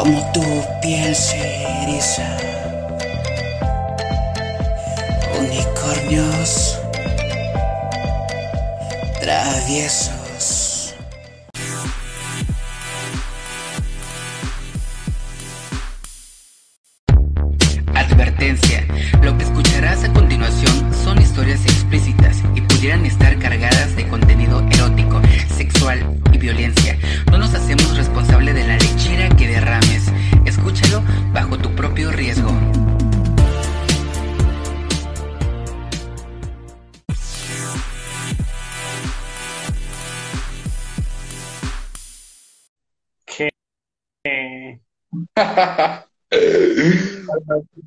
como tu piel se eriza. Unicornios traviesos.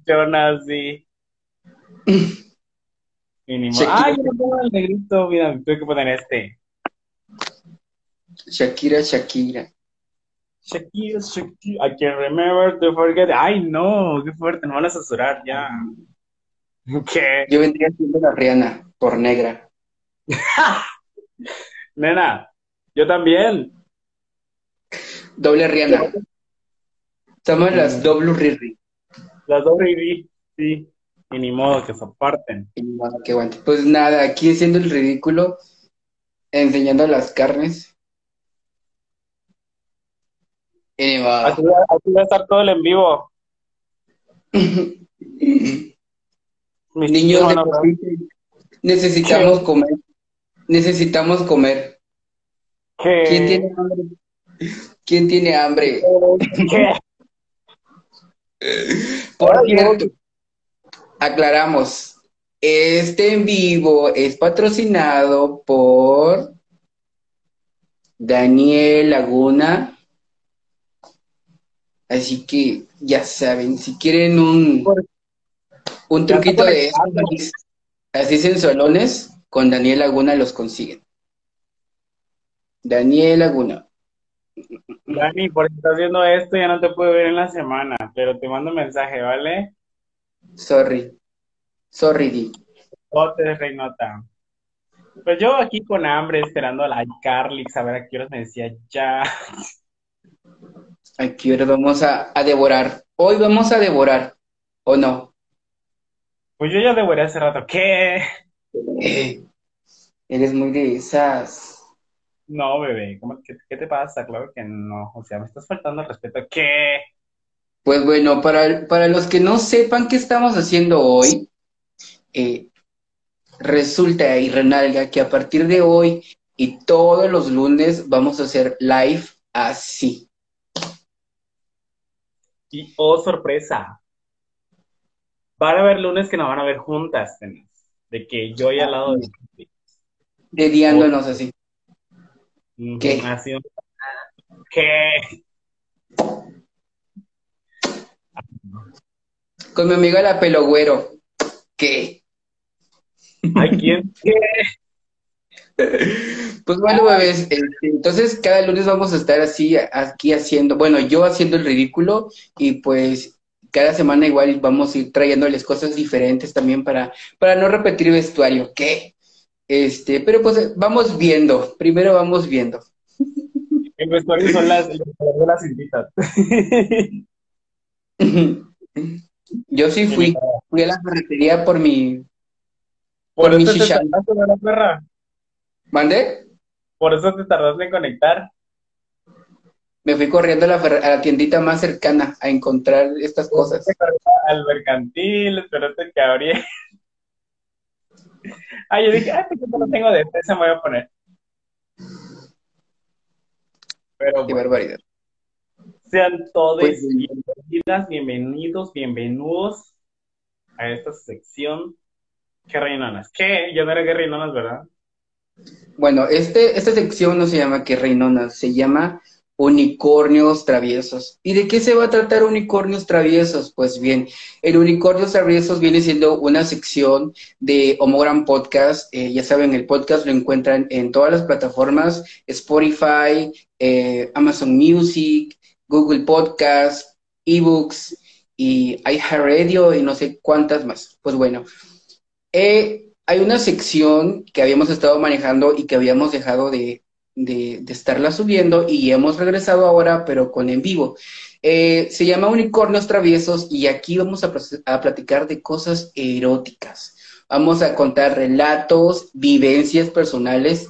Funciona así. Mínimo. Ay, yo no pongo el negrito, mira, tuve que poner este. Shakira, Shakira. Shakira, Shakira, I can remember to forget. Ay, no, qué fuerte, nos van a censurar ya. ¿Qué? Yo vendría siendo la Rihanna, por negra. Nena, yo también. Doble Rihanna. Somos las doble Riri. Las Riri, sí. Y ni modo que se aparten. Nada, que aguante. Pues nada, aquí haciendo el ridículo, enseñando las carnes. Y ni modo. Aquí va, aquí va a estar todo el en vivo. Mis Niños, necesitamos comer. Necesitamos comer. ¿Qué? ¿Quién tiene hambre? ¿Quién tiene hambre? ¿Qué? Por cierto, aclaramos, este en vivo es patrocinado por Daniel Laguna. Así que ya saben, si quieren un, un truquito de estos, así sensualones, con Daniel Laguna los consiguen. Daniel Laguna. Dani, por si estás viendo esto, ya no te puedo ver en la semana, pero te mando un mensaje, ¿vale? Sorry. Sorry, Di. Ote, Reinota. Pues yo aquí con hambre, esperando a la iCarly, a ver a qué horas me decía ya. Aquí ahora vamos a, a devorar. Hoy vamos a devorar, ¿o no? Pues yo ya devoré hace rato. ¿Qué? Eh, eres muy de esas. No, bebé, ¿cómo- qué, qué te pasa? Claro que no. O sea, me estás faltando al respeto. ¿Qué? Pues bueno, para, para los que no sepan qué estamos haciendo hoy, eh, resulta y renalga que a partir de hoy y todos los lunes vamos a hacer live así. Y oh, sorpresa. Van a haber lunes que nos van a ver juntas. De que yo y al lado de Dediándonos así. Ujú, ¿Qué? Con mi amiga la pelogüero. ¿Qué? ¿Hay quién? ¿Qué? Pues bueno, bebés, este, entonces cada lunes vamos a estar así, aquí haciendo, bueno, yo haciendo el ridículo y pues cada semana igual vamos a ir trayéndoles cosas diferentes también para, para no repetir vestuario, ¿qué? Este, pero pues vamos viendo, primero vamos viendo. El vestuario son las, las cintitas. Yo sí fui, fui a la ferretería por mi, Por Por mi eso te shisha. tardaste, ¿verdad, perra? ¿mande? Por eso te tardaste en conectar. Me fui corriendo a la, ferre- a la tiendita más cercana a encontrar estas cosas. Al mercantil, espérate que abriera. Ay, yo dije, ay, ¿por qué no lo tengo de? Ese me voy a poner. Pero Qué bueno, barbaridad. sean todos Pues, bienvenidas, bienvenidos, bienvenidos a esta sección. ¿Qué reinonas? ¿Qué? Yo no era que reinonas, ¿verdad? Bueno, este, esta sección no se llama que Reinona, se llama Unicornios Traviesos. ¿Y de qué se va a tratar Unicornios Traviesos? Pues bien, el Unicornios Traviesos viene siendo una sección de Homogram Podcast. Eh, ya saben, el podcast lo encuentran en todas las plataformas, Spotify, eh, Amazon Music, Google Podcast, eBooks y iHeartRadio y no sé cuántas más. Pues bueno, eh, hay una sección que habíamos estado manejando y que habíamos dejado de, de, de estarla subiendo y hemos regresado ahora, pero con en vivo. Eh, se llama Unicornios Traviesos y aquí vamos a, a platicar de cosas eróticas. Vamos a contar relatos, vivencias personales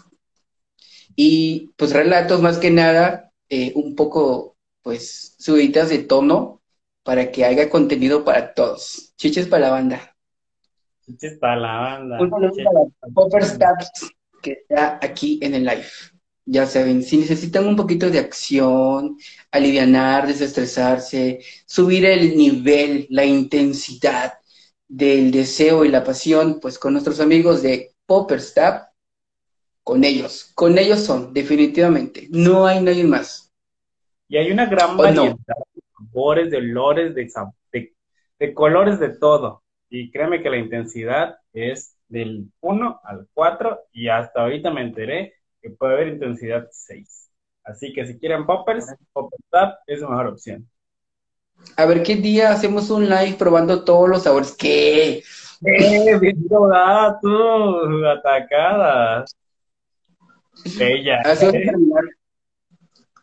y pues relatos más que nada eh, un poco pues subidas de tono para que haya contenido para todos. Chiches para la banda. Chiches para la banda. Un saludo para Popper Stats que está aquí en el live. Ya saben, si necesitan un poquito de acción, alivianar, desestresarse, subir el nivel, la intensidad del deseo y la pasión, pues con nuestros amigos de Popper Stab, con ellos, con ellos son, definitivamente. No hay nadie más. Y hay una gran variedad de sabores, de olores, de, de, de colores, de todo. Y créeme que la intensidad es del 1 al 4 y hasta ahorita me enteré que puede haber intensidad 6. Así que si quieren poppers, Popper Tap es la mejor opción. A ver qué día hacemos un live probando todos los sabores. ¿Qué? ¡Eh! Bien tú, atacada. Bella. Así vas a terminar.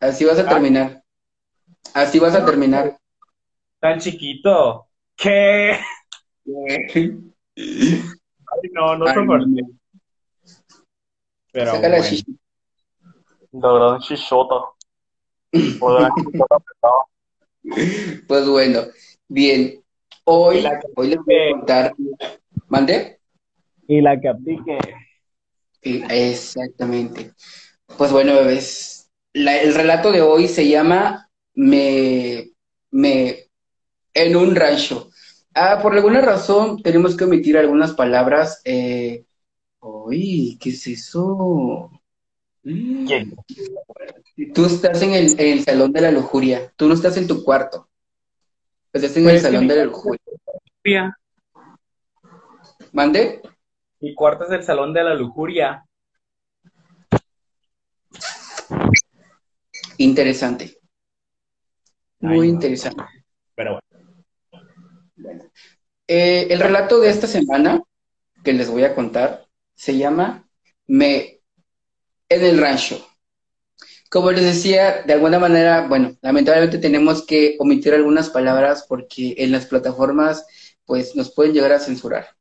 Así vas a terminar. Así vas a terminar. Tan chiquito. ¿Qué? Ay, no, no soporté. Pero Saca la bueno. La chichota. La gran chichota. Pues bueno, bien. Hoy, hoy les voy a contar. ¿Mandé? Y la que aplique. Sí, exactamente. Pues bueno, bebés. La- el relato de hoy se llama Me, me, en un rancho. Ah, por alguna razón tenemos que omitir algunas palabras. Eh, uy, ¿qué es eso? ¿Quién? Tú estás en el, en el salón de la lujuria. Tú no estás en tu cuarto. Estás en el Pues, salón de la lujuria. ¿Mande? Mi cuarto es el salón de la lujuria. Interesante. Muy Ay, no. interesante. Pero Bueno. Eh, el relato de esta semana que les voy a contar se llama Me en el rancho. Como les decía, de alguna manera, bueno, lamentablemente tenemos que omitir algunas palabras porque en las plataformas pues nos pueden llegar a censurar.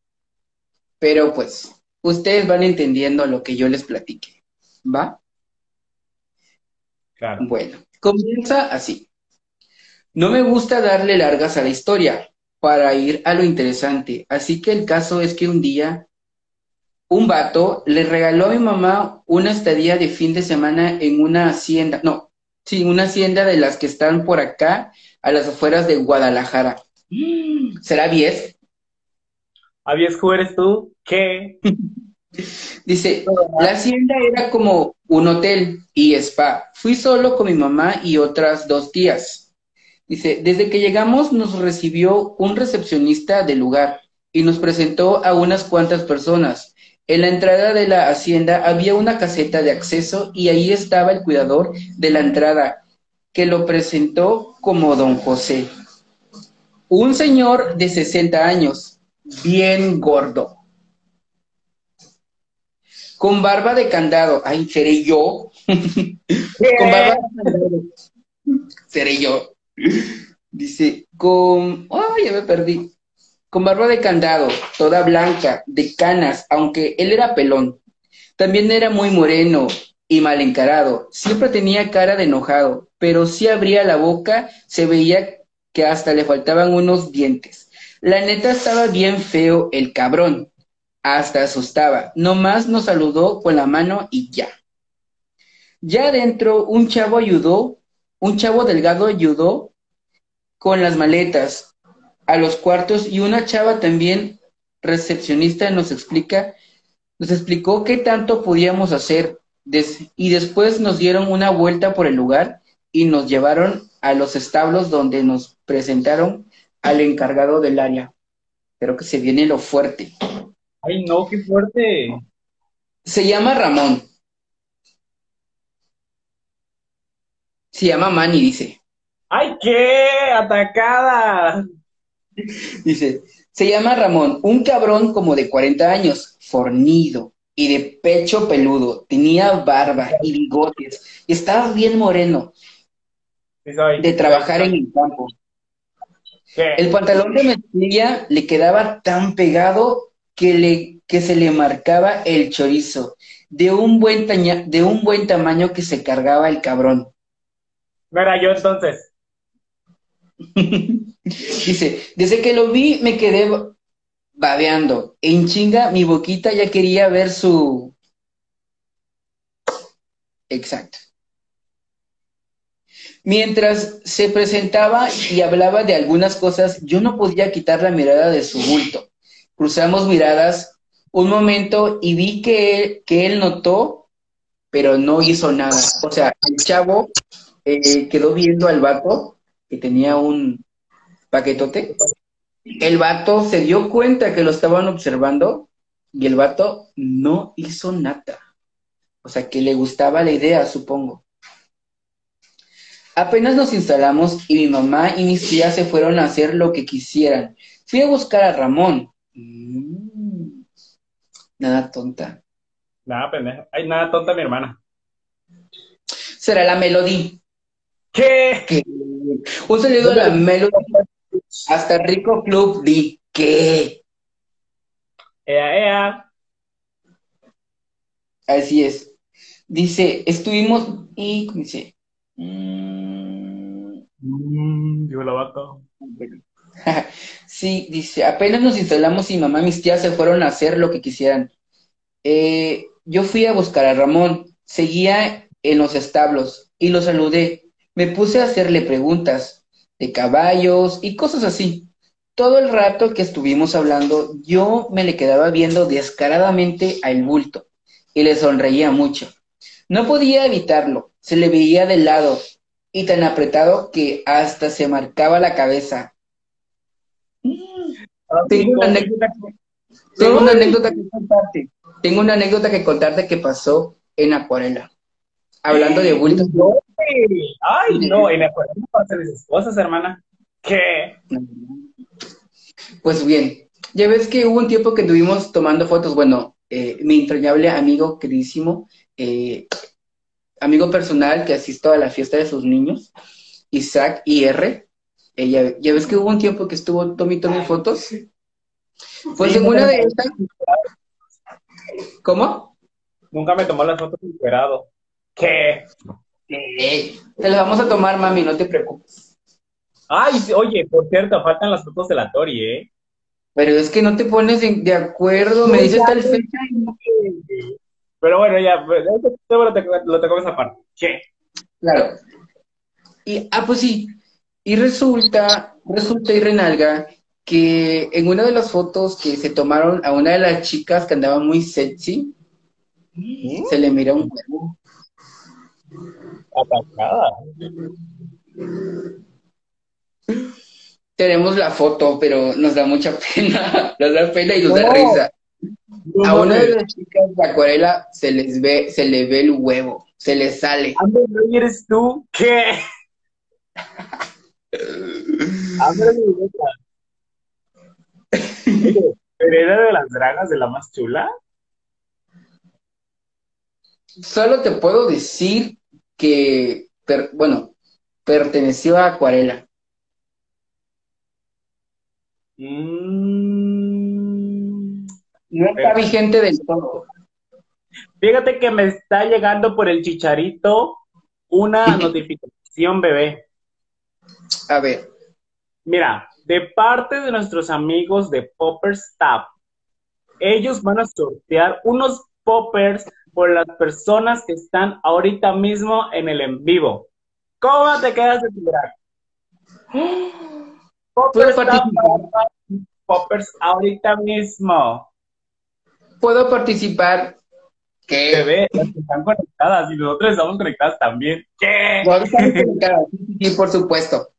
Pero pues ustedes van entendiendo lo que yo les platique. ¿Va? claro. Bueno, comienza así. No me gusta darle largas a la historia para ir a lo interesante, así que el caso es que un día un vato le regaló a mi mamá una estadía de fin de semana en una hacienda, no, sí, una hacienda de las que están por acá, a las afueras de Guadalajara. ¿Será 10? ¿Habías eres tú? ¿Qué? Dice, la hacienda era como un hotel y spa. Fui solo con mi mamá y otras dos tías. Dice, desde que llegamos nos recibió un recepcionista del lugar y nos presentó a unas cuantas personas. En la entrada de la hacienda había una caseta de acceso y ahí estaba el cuidador de la entrada, que lo presentó como don José. Un señor de 60 años, bien gordo con barba de candado. Ay, seré yo. con barba de candado. Seré yo. Dice, con. Ay, ya me perdí. Con barba de candado, toda blanca, de canas, aunque él era pelón. También era muy moreno y mal encarado. Siempre tenía cara de enojado, pero si abría la boca, se veía que hasta le faltaban unos dientes. La neta estaba bien feo el cabrón hasta asustaba. Nomás nos saludó con la mano y ya. Ya adentro, un chavo ayudó, un chavo delgado ayudó con las maletas a los cuartos y una chava también recepcionista nos explica, nos explicó qué tanto podíamos hacer des- y después nos dieron una vuelta por el lugar y nos llevaron a los establos donde nos presentaron al encargado del área. Creo que se viene lo fuerte. Ay, no, qué fuerte. Se llama Ramón. Se llama Manny, dice. ¡Ay, qué! ¡Atacada! Dice, se llama Ramón, un cabrón como de 40 años, fornido y de pecho peludo. Tenía barba y bigotes. Y estaba bien moreno de trabajar en el campo. El pantalón de mezclilla le quedaba tan pegado que, le, que se le marcaba el chorizo, de un, buen de un buen tamaño que se cargaba el cabrón. No era yo entonces. Dice, desde que lo vi me quedé babeando. En chinga, mi boquita ya quería ver su... Exacto. Mientras se presentaba y hablaba de algunas cosas, yo no podía quitar la mirada de su bulto. Cruzamos miradas un momento y vi que él, que él notó, pero no hizo nada. O sea, el chavo eh, quedó viendo al vato que tenía un paquetote. El vato se dio cuenta que lo estaban observando y el vato no hizo nada. O sea, que le gustaba la idea, supongo. Apenas nos instalamos y mi mamá y mis tías se fueron a hacer lo que quisieran. Fui a buscar a Ramón. Mm. Nada tonta. Nada pendeja. Ay, nada tonta mi hermana. Será la Melody. ¿Qué? ¿Qué? Un saludo a la Melody. Hasta Rico Club di ¿qué? Ea, ea. Así es. Dice, estuvimos y dice, mm, mm, digo la vaca. sí, dice, apenas nos instalamos y mamá y mis tías se fueron a hacer lo que quisieran. Eh, yo fui a buscar a Ramón, seguía en los establos y lo saludé. Me puse a hacerle preguntas de caballos y cosas así. Todo el rato que estuvimos hablando, yo me le quedaba viendo descaradamente al bulto y le sonreía mucho. No podía evitarlo, se le veía de lado y tan apretado que hasta se marcaba la cabeza. Tengo una anécdota, tengo una anécdota que contarte. Tengo una anécdota que contarte que pasó en Acuarela. Hablando de bultos. Ay, no, Acuarela no pasan esas cosas, hermana. ¿Qué? Pues bien, ya ves que hubo un tiempo que estuvimos tomando fotos. Bueno, eh, mi entrañable amigo queridísimo, eh, amigo personal que asisto a la fiesta de sus niños, Isaac IR. Ella, ya ves que hubo un tiempo que estuvo Tommy Tommy fotos. Pues en una de estas. ¿Cómo? Nunca me tomó las fotos encuerado. ¿Qué? Te las vamos a tomar, mami, no te preocupes. Ay, oye, por cierto, faltan las fotos de la Tori, ¿eh? Pero es que no te pones de, acuerdo, me dices tal fecha Pero bueno, ya, pues, lo te, lo te comes aparte. ¿Qué? Claro. Y, ah, pues sí. Y resulta, resulta y renalga que en una de las fotos que se tomaron a una de las chicas que andaba muy sexy, se le mira un huevo. Atacada. Tenemos la foto, pero nos da mucha pena, nos da pena y nos da risa. a una de las chicas de acuarela se les ve, se le ve el huevo, se le sale. ¿no eres tú? ¿Qué? ¿Pero era de las dragas de la más chula? Solo te puedo decir que, bueno, perteneció a Acuarela. Mm. no está vigente del todo. Fíjate que me está llegando por el chicharito una notificación, bebé. A ver. Mira, de parte de nuestros amigos de Poppers Tap, ellos van a sortear unos poppers por las personas que están ahorita mismo en el en vivo. ¿Cómo te quedas de mirar? Poppers, participar? poppers ahorita mismo. ¿Puedo participar? ¿Qué? Bebé, las que están conectadas y nosotros estamos conectadas también. ¿Qué? Sí, por supuesto.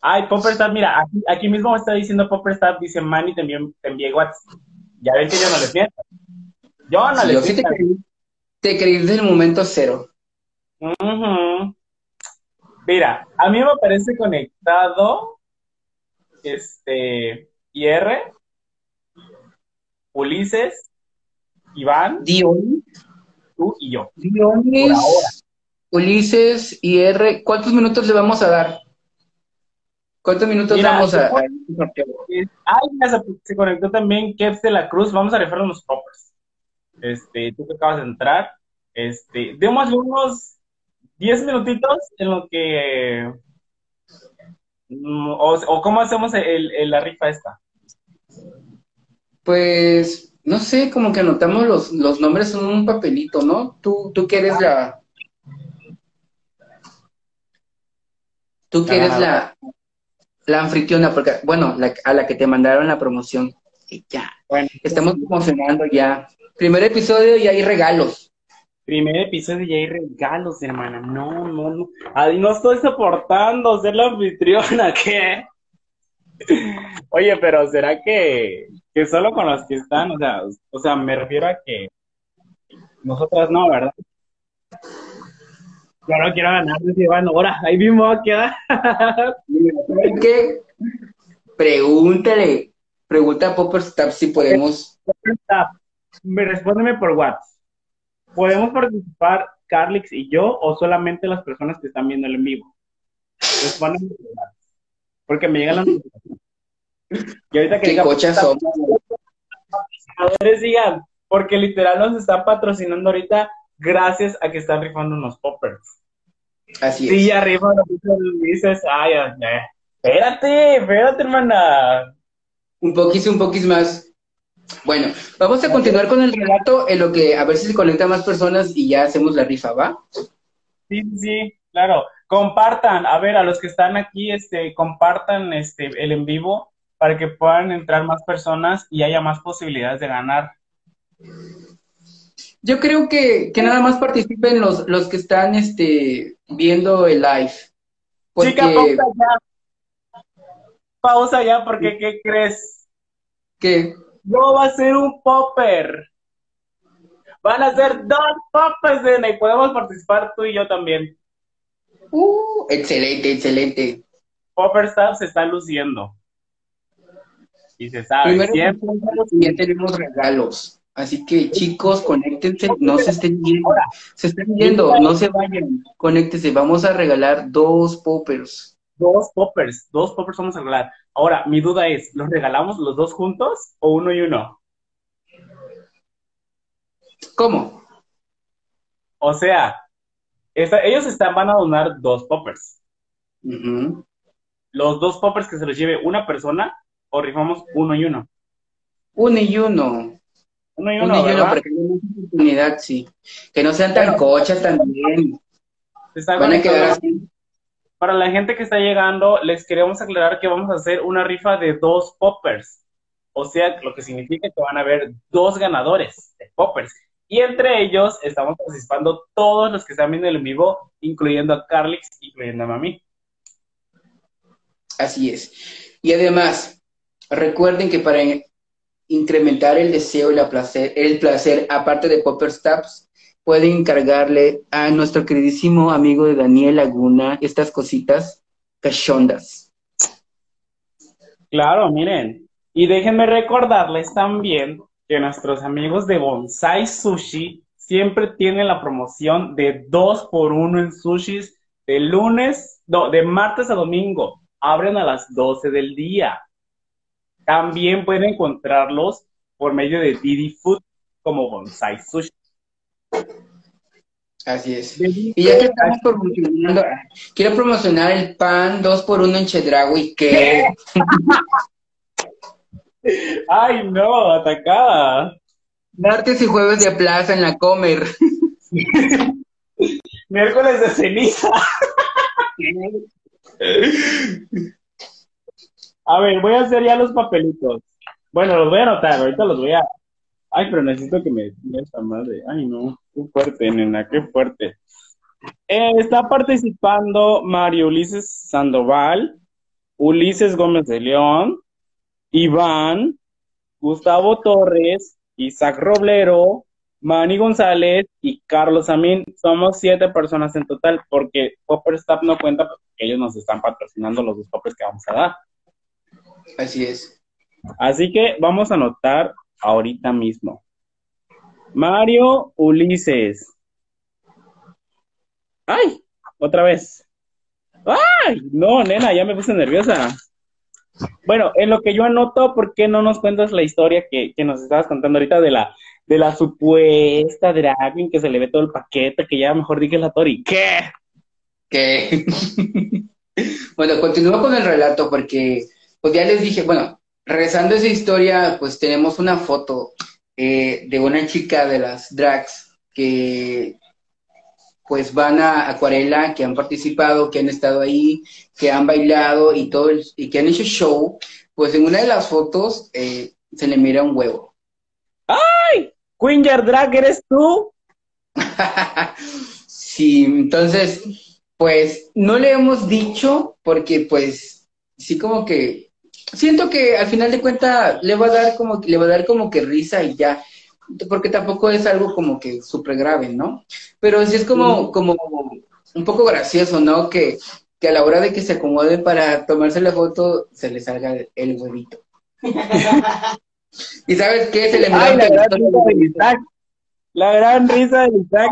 Ay, Popperstar, mira, aquí, aquí mismo me está diciendo Popperstar, dice Manny, te envié, te envié WhatsApp. Ya ven que yo no les miento. Yo no les yo sí te creí, te creí desde el momento cero. Mira, a mí me parece conectado este IR, Ulises, Iván, Dion, tú y yo. Dionis, Por ahora. Ulises y R. ¿Cuántos minutos le vamos a dar? ¿Cuántos minutos Mira, vamos a, sorteo? Ay, ya se, conectó también Keps de la Cruz. Vamos a rifar unos poppers. Este, tú que acabas de entrar. Este, démosle unos 10 minutitos en lo que. mm, O, o cómo hacemos el, el- la rifa esta. Pues, no sé, como que anotamos los, los nombres en un papelito, ¿no? Tú, tú que eres la... Tú que eres la, la anfitriona, porque, bueno, la- a la que te mandaron la promoción. Y ya, Bueno, estamos promocionando ya. Primer episodio y hay regalos. primer episodio y hay regalos, hermana. No, no, no. Ay, no estoy soportando ser la anfitriona, ¿qué? Oye, pero ¿será que, que solo con los que están? O sea, o sea, me refiero a que nosotras no, ¿verdad? Yo no quiero ganar, Iván, ahora, ahí mismo va a quedar. ¿Sabes qué? Pregúntale, pregunta a Popperstab si podemos. Me respóndeme por WhatsApp. ¿Podemos participar Carlix y yo o solamente las personas que están viendo el en vivo? Respóndeme por WhatsApp. Porque me llegan las. Y ahorita que ¿Qué diga, cochas somos? patrocinadores digan, porque literal nos están patrocinando ahorita gracias a que están rifando unos poppers. Así Sí, es. ya rifan los dices, ay. espérate, espérate, hermana. Un poquis, un poquis más. Bueno, vamos a continuar con el relato en lo que a ver si se conectan más personas y ya hacemos la rifa, ¿va? Sí, sí, sí, claro. Compartan, a ver, a los que están aquí, este, compartan este el en vivo para que puedan entrar más personas y haya más posibilidades de ganar. Yo creo que, que nada más participen los, los que están este, viendo el live. Porque, Chica, pausa ya. Pausa ya, porque ¿qué crees? Que No va a ser un popper. Van a ser dos poppers, y podemos participar tú y yo también. uh, excelente, excelente. Popper Star se está luciendo. Y se sabe, Primero siempre. y ya tenemos regalos. Así que chicos, conéctense, no se estén yendo, se estén yendo, no se vayan, conéctense, vamos a regalar dos poppers. Dos poppers, dos poppers vamos a regalar. Ahora, mi duda es, ¿los regalamos los dos juntos o uno y uno? ¿Cómo? O sea, esta- ellos están, van a donar dos poppers. Los dos poppers que se los lleve una persona o rifamos uno y uno. Uno y uno. Uno y Uno uno, y uno, ¿verdad? para que haya más oportunidad, sí. Que no sean tan cochas también. Van a quedar así. Para la gente que está llegando, les queremos aclarar que vamos a hacer una rifa de dos poppers. O sea, lo que significa que van a haber dos ganadores de poppers. Y entre ellos estamos participando todos los que están viendo el en vivo, incluyendo a Carlix, incluyendo a Mami. Así es. Y además, recuerden que para incrementar el deseo y el placer, aparte de Popper Stabs, pueden encargarle a nuestro queridísimo amigo de Daniel Laguna estas cositas cachondas. Claro, miren. Y déjenme recordarles también que nuestros amigos de Bonsai Sushi siempre tienen la promoción de dos por uno en sushis de lunes, no, de martes a domingo. Abren a las 12 del día. También pueden encontrarlos por medio de Didi Food como Bonsai Sushi. Así es. Y ya que estamos promocionando, quiero promocionar el pan 2x1 en Chedraui, que Ay, no, atacada. martes y jueves de plaza en la Comer. Miércoles de ceniza. A ver, voy a hacer ya los papelitos. Bueno, los voy a anotar, ahorita los voy a. Ay, pero necesito que me diga esta madre. Ay, no, qué fuerte, nena, qué fuerte. Eh, está participando Mario Ulises Sandoval, Ulises Gómez de León, Iván, Gustavo Torres, Isaac Roblero, Manny González y Carlos Amin. Somos siete personas en total porque Popper Staff no cuenta porque ellos nos están patrocinando los dos poppers que vamos a dar. Así es. Así que vamos a anotar ahorita mismo. Mario Ulises. ¡Ay! Otra vez. ¡Ay! No, nena, ya me puse nerviosa. Bueno, en lo que yo anoto, ¿por qué no nos cuentas la historia que, nos estabas contando ahorita de la, de la supuesta drag que se le ve todo el paquete, que ya mejor dije la Tori? ¿Qué? ¿Qué? bueno, continúo con el relato porque, pues ya les dije, bueno, regresando a esa historia, pues tenemos una foto eh, de una chica de las drags que pues van a Acuarela, que han participado, que han estado ahí, que han bailado y todo, y que han hecho show, pues en una de las fotos eh, se le mira un huevo. ¡Ay! Quinger Drag, ¿eres tú? sí, entonces, pues no le hemos dicho porque pues sí como que siento que al final de cuentas le va a dar como le va a dar como que risa y ya porque tampoco es algo como que súper grave, ¿no? Pero sí es como, como un poco gracioso, ¿no? Que, que a la hora de que se acomode para tomarse la foto, se le salga el huevito. ¿Y sabes qué? Se le Ay, la, gran risa de Isaac. la gran risa de Isaac.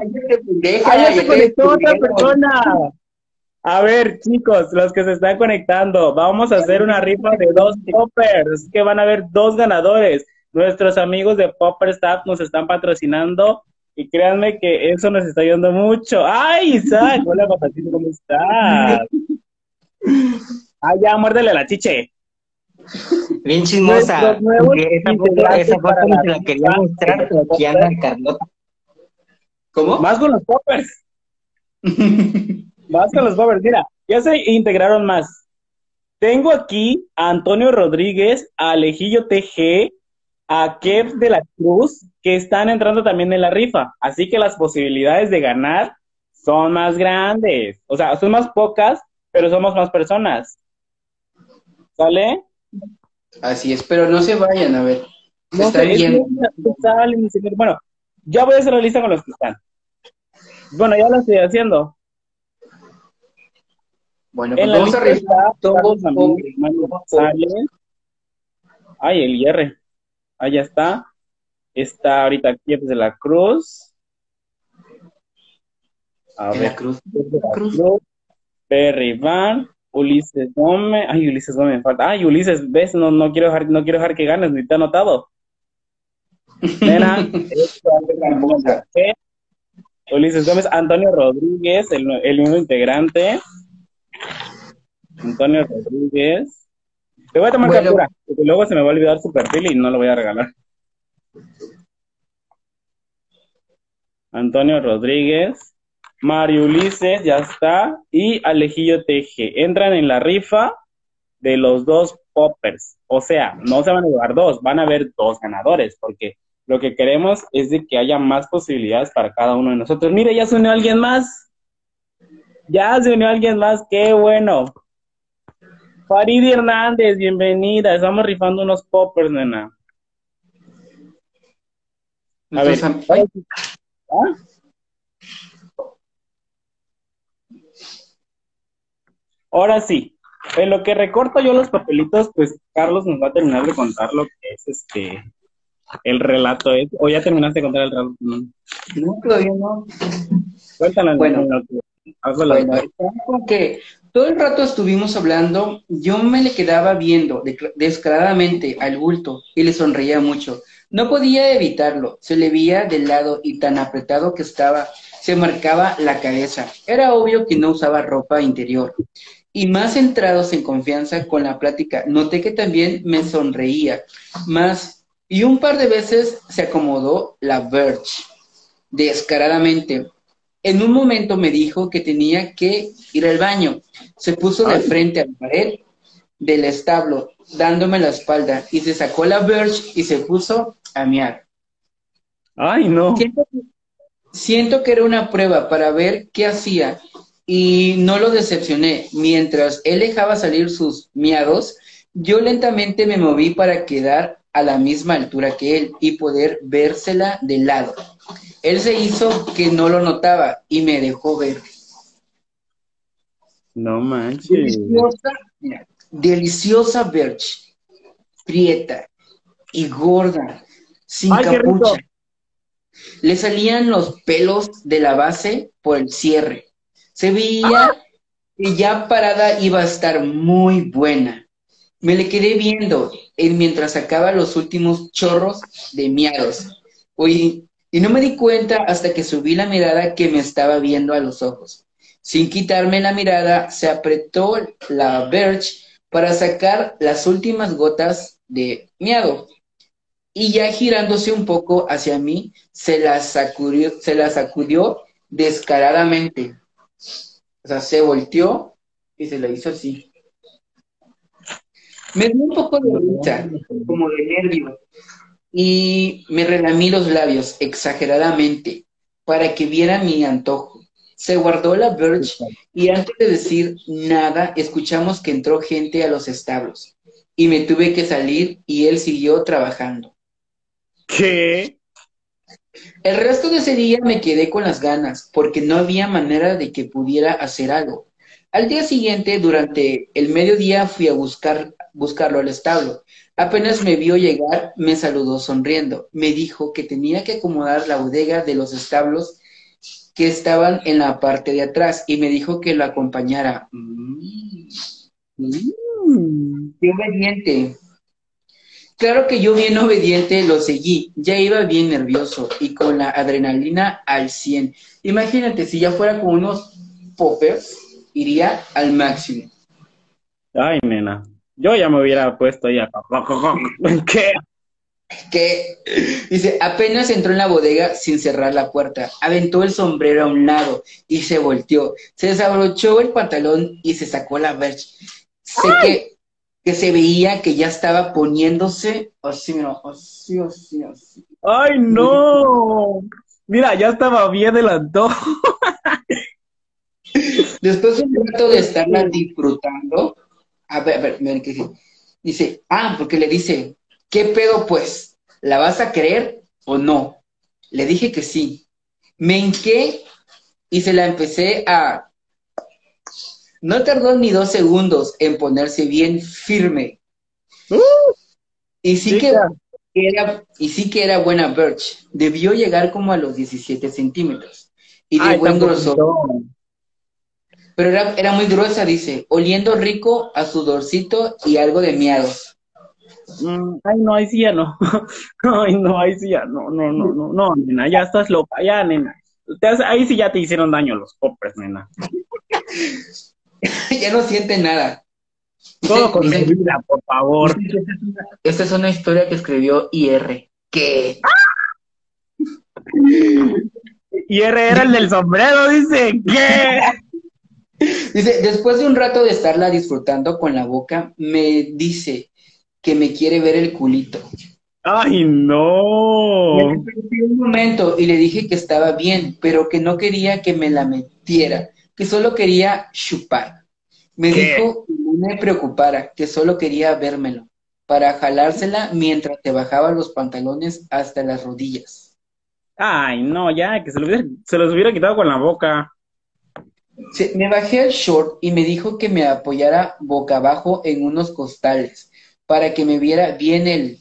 Ay, ya se conectó otra persona! A ver, chicos, los que se están conectando, vamos a hacer una rifa de dos toppers, que van a haber dos ganadores. Nuestros amigos de Popper Staff nos están patrocinando y créanme que eso nos está ayudando mucho. ¡Ay, Isaac! Hola, papacito, ¿cómo estás? ¡Ay, ya, muérdele la chiche! Bien chismosa. Esa foto, esa foto la quería mostrar, pero aquí anda Carlota. ¿Cómo? Más con los poppers. más con los. Mira, ya se integraron más. Tengo aquí a Antonio Rodríguez, a Alejillo TG, a Kev de la Cruz, que están entrando también en la rifa. Así que las posibilidades de ganar son más grandes. O sea, son más pocas, pero somos más personas. ¿Sale? Así es, pero no se vayan a ver. No está bien. Bueno, ya voy a hacer la lista con los que están. Bueno, ya lo estoy haciendo. Bueno, pues vamos a revisar todos. Ay, el IR. Allá está. Está ahorita aquí de la Cruz. A ver. La Cruz. Cruz. Perry Van. Ulises Gómez. Ay, Ulises Gómez me falta. Ay, Ulises, ves, no, no quiero dejar, no quiero dejar que ganes, ni te ha notado. Nena, Ulises Gómez, Antonio Rodríguez, el, el nuevo integrante. Antonio Rodríguez. Te voy a tomar captura, porque luego se me va a olvidar su perfil y no lo voy a regalar. Antonio Rodríguez, Mario Ulises, ya está, y Alejillo Teje. Entran en la rifa de los dos poppers. O sea, no se van a llevar dos, van a haber dos ganadores, porque lo que queremos es de que haya más posibilidades para cada uno de nosotros. Mire, ya se unió alguien más. Ya se unió alguien más, qué bueno. Faridi Hernández, bienvenida. Estamos rifando unos poppers, nena. A ver. ¿Ah? Ahora sí, en lo que recorto yo los papelitos, pues Carlos nos va a terminar de contar lo que es este el relato. Es, ¿O ya terminaste de contar el relato? No, todavía no. Cuéntanos. Bueno, bueno que todo el rato estuvimos hablando, yo me le quedaba viendo descaradamente al bulto y le sonreía mucho. No podía evitarlo, se le veía del lado y tan apretado que estaba, se marcaba la cabeza. Era obvio que no usaba ropa interior. Y más entrados en confianza con la plática, noté que también me sonreía más y un par de veces se acomodó la Birch descaradamente en un momento me dijo que tenía que ir al baño. Se puso de frente a la pared del establo, dándome la espalda, y se sacó la birch y se puso a miar. Ay, no. Siento, que era una prueba para ver qué hacía y no lo decepcioné. Mientras él dejaba salir sus miados, yo lentamente me moví para quedar a la misma altura que él y poder vérsela de lado. Él se hizo que no lo notaba y me dejó ver. No manches. Deliciosa, deliciosa Birch, prieta y gorda, sin capucha. Le salían los pelos de la base por el cierre. Se veía que ya parada iba a estar muy buena. Me le quedé viendo mientras sacaba los últimos chorros de miados. Y no me di cuenta hasta que subí la mirada que me estaba viendo a los ojos. Sin quitarme la mirada, se apretó la Birch para sacar las últimas gotas de miado. Y ya girándose un poco hacia mí, se la sacudió, se la sacudió descaradamente. O sea, se volteó y se la hizo así. Me dio un poco de risa, como de nervio, y me relamí los labios exageradamente para que viera mi antojo. Se guardó la Birch y antes de decir nada, escuchamos que entró gente a los establos y me tuve que salir y él siguió trabajando. ¿Qué? El resto de ese día me quedé con las ganas porque no había manera de que pudiera hacer algo. Al día siguiente, durante el mediodía, fui a buscar, buscarlo al establo. Apenas me vio llegar, me saludó sonriendo. Me dijo que tenía que acomodar la bodega de los establos que estaban en la parte de atrás y me dijo que lo acompañara. Mm. Mm. Qué obediente. Claro que yo bien obediente lo seguí, ya iba bien nervioso y con la adrenalina al 100. Imagínate, si ya fuera con unos poppers, iría al máximo. Ay, nena, yo ya me hubiera puesto ya. ¿Qué? Que dice, apenas entró en la bodega sin cerrar la puerta, aventó el sombrero a un lado y se volteó, se desabrochó el pantalón y se sacó la verge. Sé que, que se veía que ya estaba poniéndose así, mira, así, así, así. ¡Ay, no! Mira, ya estaba bien el antojo. Después de un rato de estarla disfrutando, a ver, a ver, miren qué dice. Dice, ah, porque le dice, ¿qué pedo pues? ¿La vas a creer o no? Le dije que sí. Me hinqué y se la empecé a... No tardó ni dos segundos en ponerse bien firme. Uh. y sí, que era, y sí que era buena Birch. Debió llegar como a los 17 centímetros. Y de buen grosor. Pero era, era muy gruesa, dice, oliendo rico a sudorcito y algo de miado. Mm, ay, no, ahí sí ya no. ay, no, ahí sí ya no, no, no, no, no, nena, ya estás loca, ya, nena. ahí sí ya te hicieron daño los popes, nena. ya no siente nada. Todo con medida, por favor. Esta es una historia que escribió IR. ¿Qué? IR era el del sombrero, dice. ¿Qué? Dice, después de un rato de estarla disfrutando con la boca, me dice que me quiere ver el culito. ¡Ay, no! Me un momento y le dije que estaba bien, pero que no quería que me la metiera, que solo quería chupar. Me dijo que no me preocupara, que solo quería vérmelo, para jalársela mientras te bajaba los pantalones hasta las rodillas. Ay, no, ya, que se, se los hubiera quitado con la boca me bajé al short y me dijo que me apoyara boca abajo en unos costales para que me viera bien el,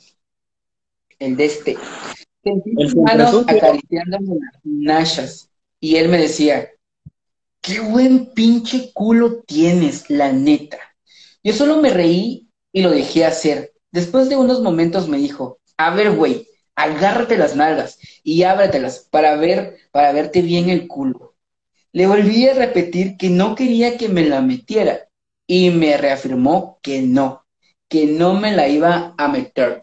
el de este. Sentí mis manos acariciándome las nachas y él me decía, qué buen pinche culo tienes, la neta. Yo solo me reí y lo dejé hacer. Después de unos momentos me dijo, a ver, güey, agárrate las nalgas y ábratelas para ver, para verte bien el culo. Le volví a repetir que no quería que me la metiera y me reafirmó que no, que no me la iba a meter.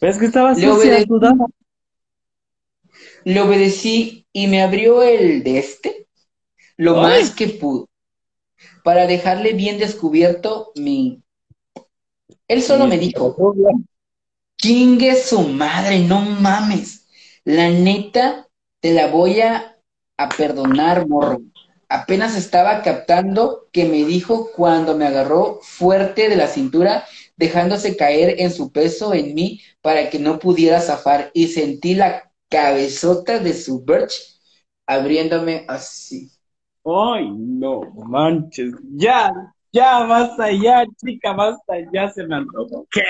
¿Ves que estaba le obedecí, le obedecí y me abrió el de este lo más que pudo para dejarle bien descubierto mi... Él solo me dijo, chingue su madre, no mames, la neta te la voy a a perdonar, morro. Apenas estaba captando que me dijo cuando me agarró fuerte de la cintura, dejándose caer en su peso en mí para que no pudiera zafar y sentí la cabezota de su birch abriéndome así. Ay, no manches, ya, ya, basta, ya, chica, basta, ya se me antojó. ¿Qué?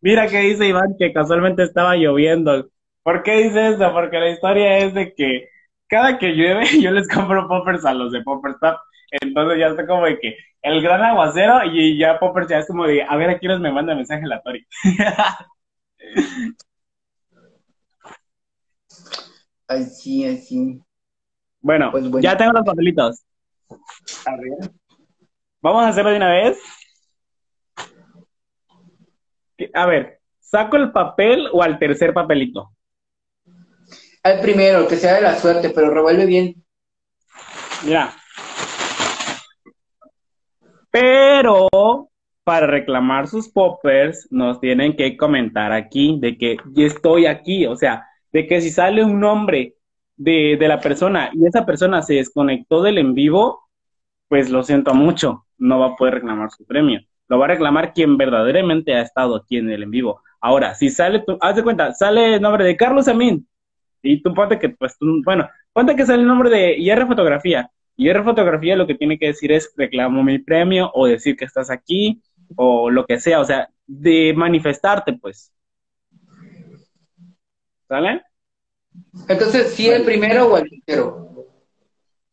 Mira que dice Iván que casualmente estaba lloviendo. ¿Por qué dice eso? Porque la historia es de que cada que llueve yo les compro poppers a los de Popperstop. Entonces ya está como de que el gran aguacero y ya Poppers ya es como de, a ver, aquí nos me manda mensaje la Tori. así, así. Bueno, pues bueno, ya tengo los papelitos. A ver. Vamos a hacerlo de una vez. A ver, ¿saco el papel o al tercer papelito? Al primero, que sea de la suerte, pero revuelve bien. Ya. Pero para reclamar sus poppers nos tienen que comentar aquí de que yo estoy aquí, o sea, de que si sale un nombre de, de la persona y esa persona se desconectó del en vivo, pues lo siento mucho, no va a poder reclamar su premio. Lo va a reclamar quien verdaderamente ha estado aquí en el en vivo. Ahora, si sale, tu, haz de cuenta, sale el nombre de Carlos Amin, y tú ponte que, pues, tú, bueno, ponte que sale el nombre de IR Fotografía, y R fotografía lo que tiene que decir es reclamo mi premio o decir que estás aquí o lo que sea, o sea, de manifestarte, pues. ¿Sale? Entonces, ¿sí el primero o el tercero?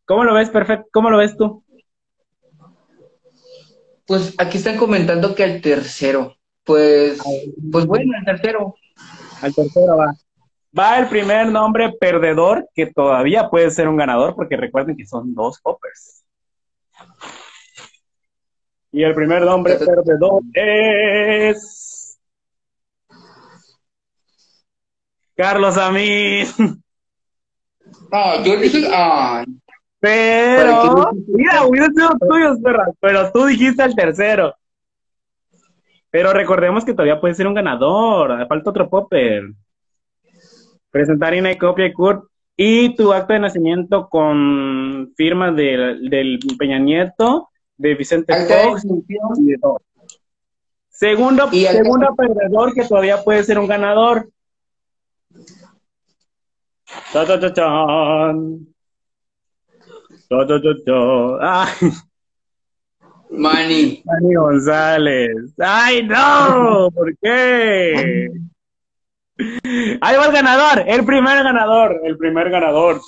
¿Cómo lo ves, perfecto? ¿Cómo lo ves tú? Pues aquí están comentando que el tercero. Pues, pues bueno, el tercero. Al tercero va. Va el primer nombre perdedor, que todavía puede ser un ganador, porque recuerden que son dos poppers. Y el primer nombre perdedor es. Carlos Amín. No, yo dije. Pero. Mira, hubiera sido tuyos, perra. Pero tú dijiste el tercero. Pero recordemos que todavía puede ser un ganador. Falta otro popper presentar INE, copia y CURP y tu acto de nacimiento con firma del, del Peña Nieto, de Vicente Fox y de todo. Segundo, segundo perdedor que todavía puede ser un ganador. Cha, cha, cha. Ay. Manny. Manny González. ¡Ay, no! ¿Por qué? Ahí va el ganador, el primer ganador, el primer ganador.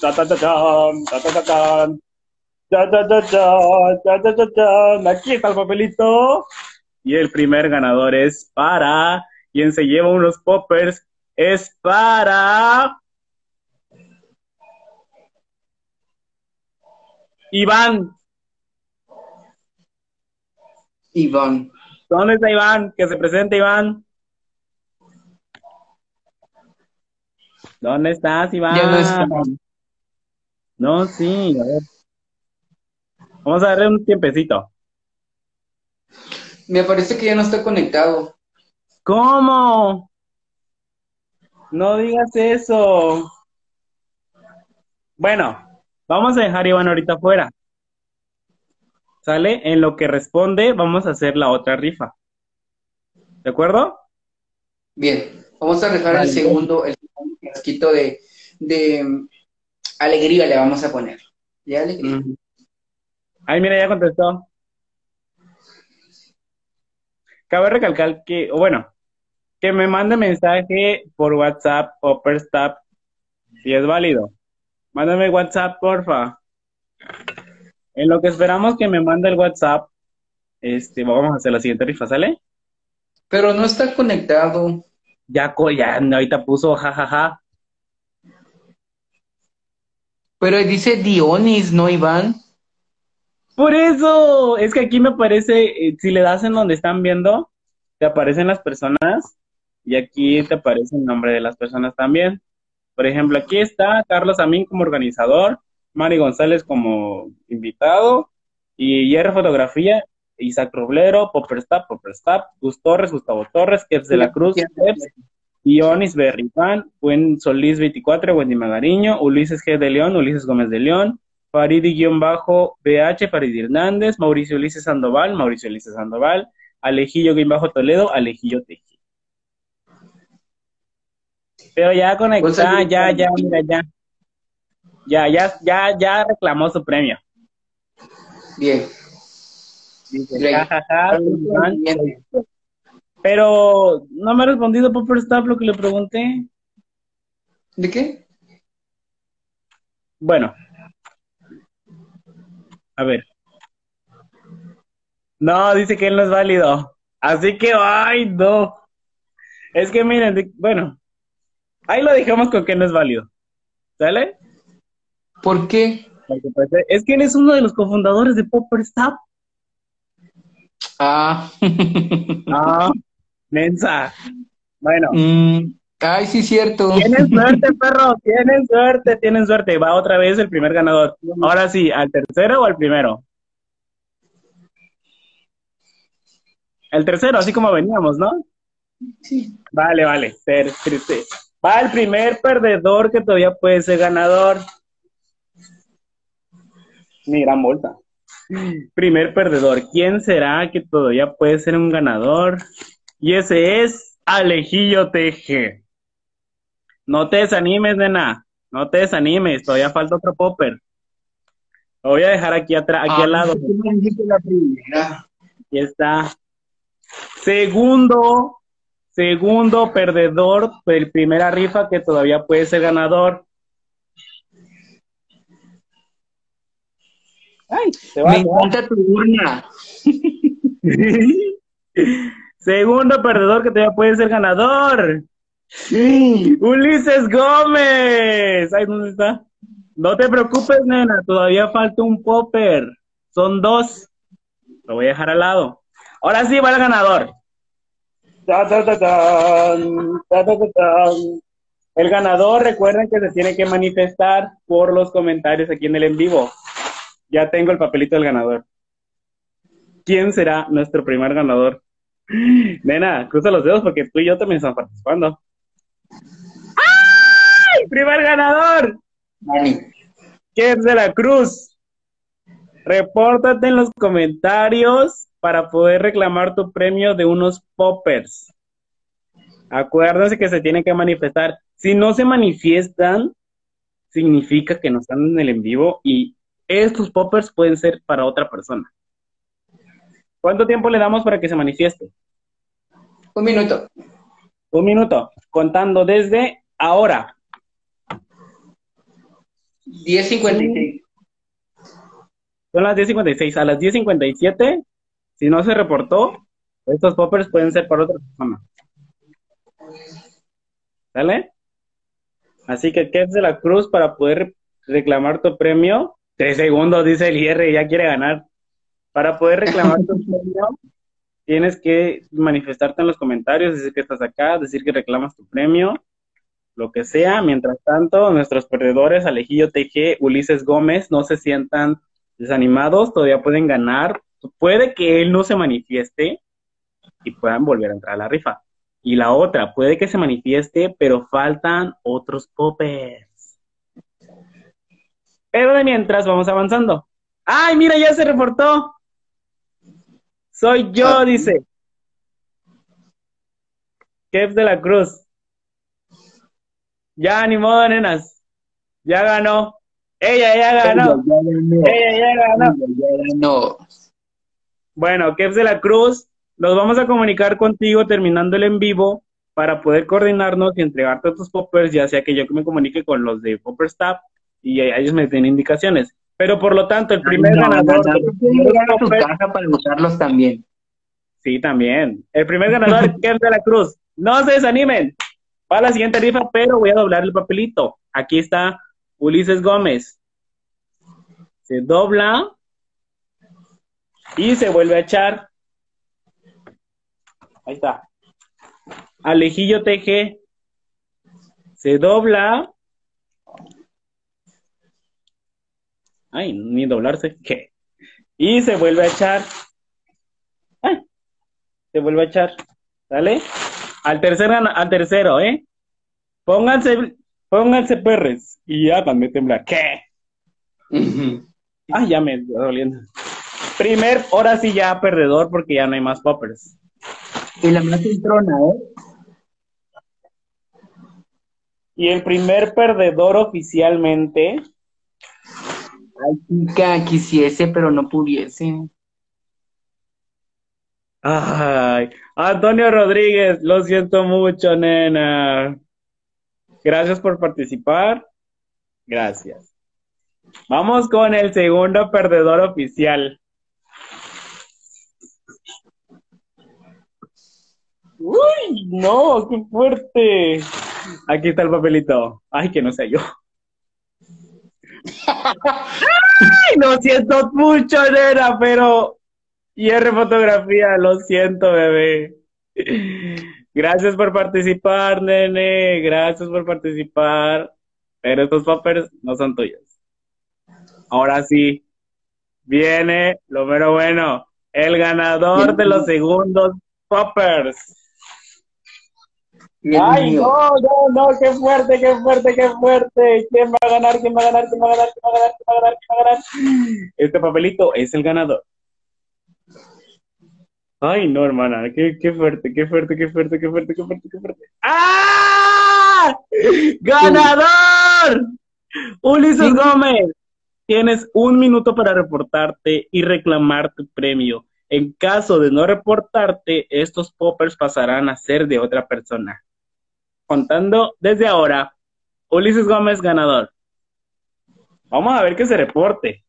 Aquí está el papelito. Y el primer ganador es para. Quien se lleva unos poppers es para. Iván. Iván. ¿Dónde está Iván? Que se presente Iván. ¿Dónde estás, Iván? no sí, a ver. Vamos a darle un tiempecito. Me parece que ya no está conectado. ¿Cómo? No digas eso. Bueno, vamos a dejar a Iván ahorita afuera. ¿Sale? En lo que responde, vamos a hacer la otra rifa. ¿De acuerdo? Bien, vamos a dejar el segundo, el frasquito de, de alegría le vamos a poner. ¿Ya alegría? Ay, mira, ya contestó. Cabe recalcar que, bueno, que me mande mensaje por WhatsApp o per Stap, si es válido. Mándame WhatsApp, porfa. En lo que esperamos que me mande el WhatsApp, este, vamos a hacer la siguiente rifa, ¿sale? Pero no está conectado. Ya, ya, ahorita puso jajaja. Pero dice Dionis, ¿no, Iván? Por eso, es que aquí me aparece, eh, si le das en donde están viendo, te aparecen las personas y aquí te aparece el nombre de las personas también. Por ejemplo, aquí está Carlos Amín como organizador, Mari González como invitado y Hierro Fotografía Isaac Roblero, Popperstap, Popperstap, Gus Torres, Gustavo Torres, Keps de la Cruz, Keps, Ionis Berripán, Buen Solís 24, Wendy Magariño, Ulises G. de León, Ulises Gómez de León, Faridi-BH, Farid Hernández, Mauricio Ulises Sandoval, Mauricio Ulises Sandoval, Alejillo-Toledo, Alejillo Teji. Pero ya conecta, ya, ya, mira, ya. Ya, ya, ya, ya reclamó su premio. Bien. Pero no me ha respondido Popper Staff lo que le pregunté. ¿De qué? Bueno. A ver. No, dice que él no es válido. Así que, ay, no. Es que miren, bueno, ahí lo dejamos con que no es válido. ¿Sale? ¿Por qué? Es que él es uno de los cofundadores de Popper Stop. Ah. ah, mensa. Bueno. Mm, ay, sí, cierto. Tienen suerte, perro. Tienen suerte, tienen suerte. Va otra vez el primer ganador. Ahora sí, ¿al tercero o al primero? El tercero, así como veníamos, ¿no? Sí. Vale, vale. Va el primer perdedor que todavía puede ser ganador. Mi gran vuelta. Primer perdedor. ¿Quién será que todavía puede ser un ganador? Y ese es Alejillo TG. No te desanimes, nena. No te desanimes. Todavía falta otro popper. Lo voy a dejar aquí atrás, aquí al lado. Aquí está. Segundo, segundo perdedor del primera rifa que todavía puede ser ganador. Ay, Me encanta tu urna. Segundo perdedor que todavía puede ser ganador. Ulises Gómez. Ay, ¿dónde está? No te preocupes, nena. Todavía falta un popper. Son dos. Lo voy a dejar al lado. Ahora sí va el ganador. El ganador, recuerden que se tiene que manifestar por los comentarios aquí en el en vivo. Ya tengo el papelito del ganador. ¿Quién será nuestro primer ganador? Nena, cruza los dedos porque tú y yo también estamos participando. ¡Ay! ¡Primer ganador! ¿Quién de la Cruz? Repórtate en los comentarios para poder reclamar tu premio de unos poppers. Acuérdense que se tiene que manifestar. Si no se manifiestan, significa que no están en el en vivo y estos poppers pueden ser para otra persona. ¿Cuánto tiempo le damos para que se manifieste? Un minuto. Un minuto, contando desde ahora. 10.56. Son las 10.56. A las 10.57, si no se reportó, estos poppers pueden ser para otra persona. ¿Sale? Así que, ¿qué es de la cruz para poder reclamar tu premio? Tres segundos, dice el IR, ya quiere ganar. Para poder reclamar tu premio, tienes que manifestarte en los comentarios, decir que estás acá, decir que reclamas tu premio, lo que sea. Mientras tanto, nuestros perdedores, Alejillo TG, Ulises Gómez, no se sientan desanimados, todavía pueden ganar. Puede que él no se manifieste y puedan volver a entrar a la rifa. Y la otra, puede que se manifieste, pero faltan otros poppers. Pero de mientras vamos avanzando. ¡Ay, mira, ya se reportó! Soy yo, dice. Kev de la Cruz. Ya, ni modo, nenas. Ya ganó. Ella ya ganó. Ella ya ganó. No. Bueno, Kev de la Cruz, nos vamos a comunicar contigo terminando el en vivo para poder coordinarnos y entregarte tus poppers, ya sea que yo me comunique con los de Popper Staff y ellos me den indicaciones. Pero por lo tanto, el primer ganador. para usarlos también. Sí, también. El primer ganador es de la Cruz. No se desanimen. Va a la siguiente rifa, pero voy a doblar el papelito. Aquí está Ulises Gómez. Se dobla y se vuelve a echar. Ahí está. Alejillo TG. Se dobla Ay, ni doblarse. ¿Qué? Y se vuelve a echar. Ay, se vuelve a echar. ¿Sale? Al tercer, al tercero, ¿eh? Pónganse, pónganse perres y háganme temblar. ¿Qué? Ay, ya me está doliendo. Primer, ahora sí ya perdedor porque ya no hay más poppers. Y la más entrona, ¿eh? Y el primer perdedor oficialmente Ay, chica, quisiese, pero no pudiese. Ay, Antonio Rodríguez, lo siento mucho, nena. Gracias por participar. Gracias. Vamos con el segundo perdedor oficial. Uy, no, qué fuerte. Aquí está el papelito. Ay, que no sé yo. Ay, lo siento mucho, nena, pero R fotografía, lo siento, bebé. Gracias por participar, nene. Gracias por participar. Pero estos papers no son tuyos. Ahora sí, viene lo mero bueno. El ganador de los segundos poppers. Ay, no, no, no, qué fuerte, qué fuerte, qué fuerte. ¿Quién va a ganar? ¿Quién va a ganar? ¿Quién va a ganar? ¿Quién va a ganar? ¿Quién va a ganar? ¿Quién va a ganar? Este papelito es el ganador. Ay, no, hermana, qué, qué fuerte, qué fuerte, qué fuerte, qué fuerte, qué fuerte, qué fuerte. ¡Ah! ¡Ganador! Ulises Gómez, tienes un minuto para reportarte y reclamar tu premio. En caso de no reportarte, estos poppers pasarán a ser de otra persona. Contando desde ahora, Ulises Gómez ganador. Vamos a ver que se reporte.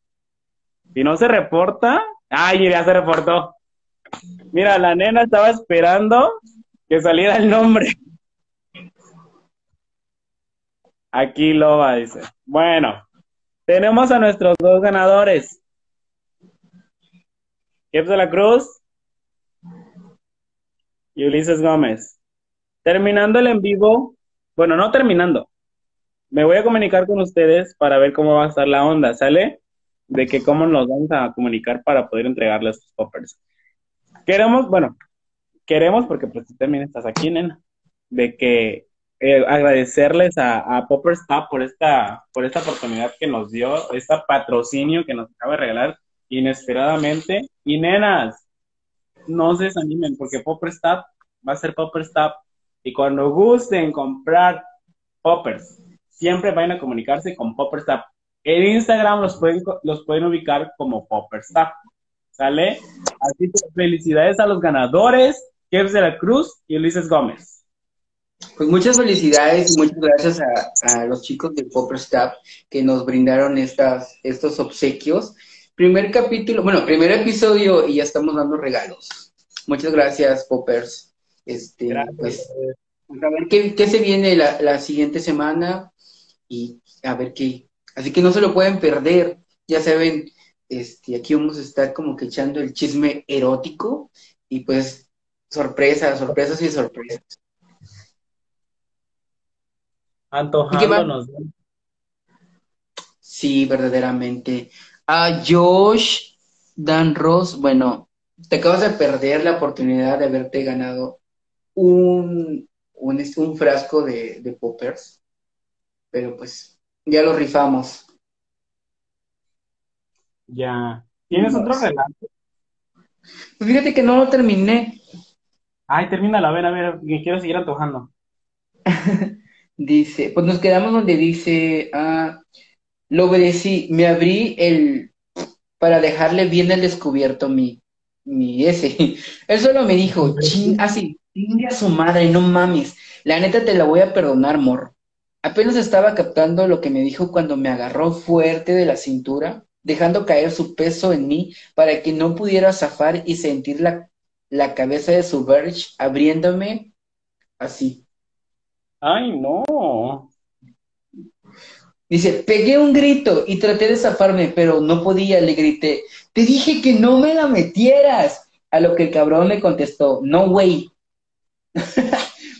Si no se reporta, ay, ya se reportó. Mira, la nena estaba esperando que saliera el nombre. Aquí lo va, dice. Bueno, tenemos a nuestros dos ganadores. Jeff de la Cruz y Ulises Gómez. Terminando el en vivo, bueno, no terminando. Me voy a comunicar con ustedes para ver cómo va a estar la onda, ¿sale? De que cómo nos vamos a comunicar para poder entregarles los poppers. Queremos, bueno, queremos, porque pues tú también estás aquí, nena, de que eh, agradecerles a, a Popper por esta, por esta oportunidad que nos dio, este patrocinio que nos acaba de regalar inesperadamente. Y nenas, no se desanimen, porque Popper va a ser Popper Y cuando gusten comprar Poppers, siempre vayan a comunicarse con Popper En Instagram los pueden, los pueden ubicar como Popper ¿Sale? Así que felicidades a los ganadores, Jeff de la Cruz y Ulises Gómez. Pues muchas felicidades y muchas gracias a, los chicos de Popper Staff que nos brindaron estas, estos obsequios. Primer capítulo, bueno, primer episodio y ya estamos dando regalos. Muchas gracias, Poppers. Este, pues, a ver qué, qué se viene la, la, siguiente semana y a ver qué. Así que no se lo pueden perder. Ya saben, este, aquí vamos a estar como que echando el chisme erótico y pues sorpresas, sorpresas y sorpresas. Antojándonos. Sí, verdaderamente. A Josh Dan Ross, bueno, te acabas de perder la oportunidad de haberte ganado un, un, un frasco de, de poppers, pero pues ya lo rifamos. Ya. ¿Tienes otro relato? Pues fíjate que no lo terminé. Ay, termínalo, a ver, a ver, que quiero seguir antojando. dice, pues nos quedamos donde dice, ah, lo obedecí, me abrí el, para dejarle bien al descubierto mi, mi ese. Él solo me dijo, ching, así, ah, a su madre, no mames, la neta te la voy a perdonar, mor. Apenas estaba captando lo que me dijo cuando me agarró fuerte de la cintura dejando caer su peso en mí para que no pudiera zafar y sentir la, la cabeza de su verge abriéndome así. Ay, no. Dice, pegué un grito y traté de zafarme, pero no podía, le grité, te dije que no me la metieras. A lo que el cabrón me contestó, no, güey.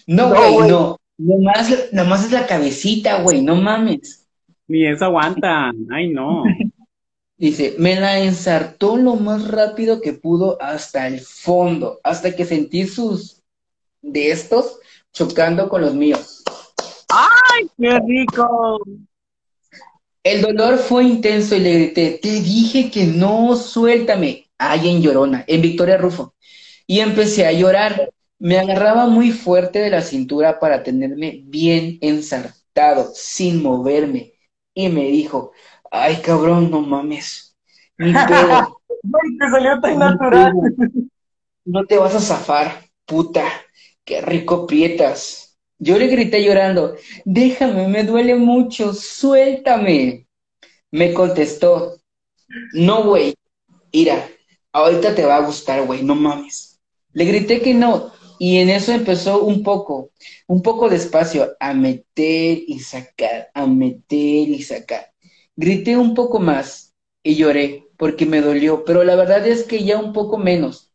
No, güey, no. Nomás, nomás es la cabecita, güey, no mames. Ni eso aguanta. Ay, no. Dice, me la ensartó lo más rápido que pudo hasta el fondo, hasta que sentí sus de estos chocando con los míos. ¡Ay, qué rico! El dolor fue intenso y le grité, te dije que no, suéltame. Ay, en Llorona, en Victoria Rufo. Y empecé a llorar. Me agarraba muy fuerte de la cintura para tenerme bien ensartado, sin moverme. Y me dijo, Ay, cabrón, no mames. Ni pedo. te salió tan natural. No te vas a zafar, puta. Qué rico prietas. Yo le grité llorando, déjame, me duele mucho, suéltame. Me contestó, no, güey, ira, ahorita te va a gustar, güey, no mames. Le grité que no, y en eso empezó un poco, un poco despacio, a meter y sacar, a meter y sacar. Grité un poco más y lloré porque me dolió, pero la verdad es que ya un poco menos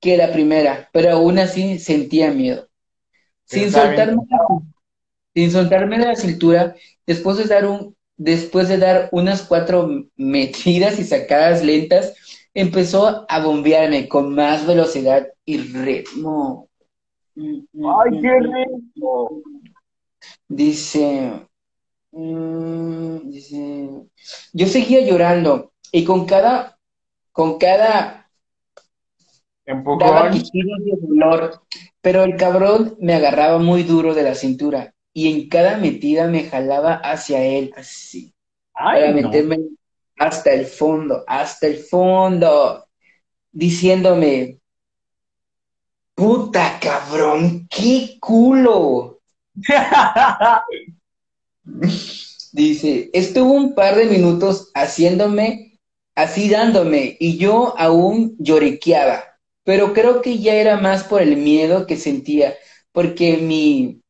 que la primera, pero aún así sentía miedo. Sin soltarme, sin soltarme de la cintura, después de dar un, después de dar unas cuatro metidas y sacadas lentas, empezó a bombearme con más velocidad y ritmo. ¡Ay, qué ritmo! Dice, mm, dice, yo seguía llorando y con cada, con cada daba de dolor, pero el cabrón me agarraba muy duro de la cintura y en cada metida me jalaba hacia él, así, para meterme hasta el fondo, hasta el fondo, diciéndome, puta cabrón, qué culo. Dice, estuvo un par de minutos haciéndome, así dándome, y yo aún lloriqueaba pero creo que ya era más por el miedo que sentía, porque mi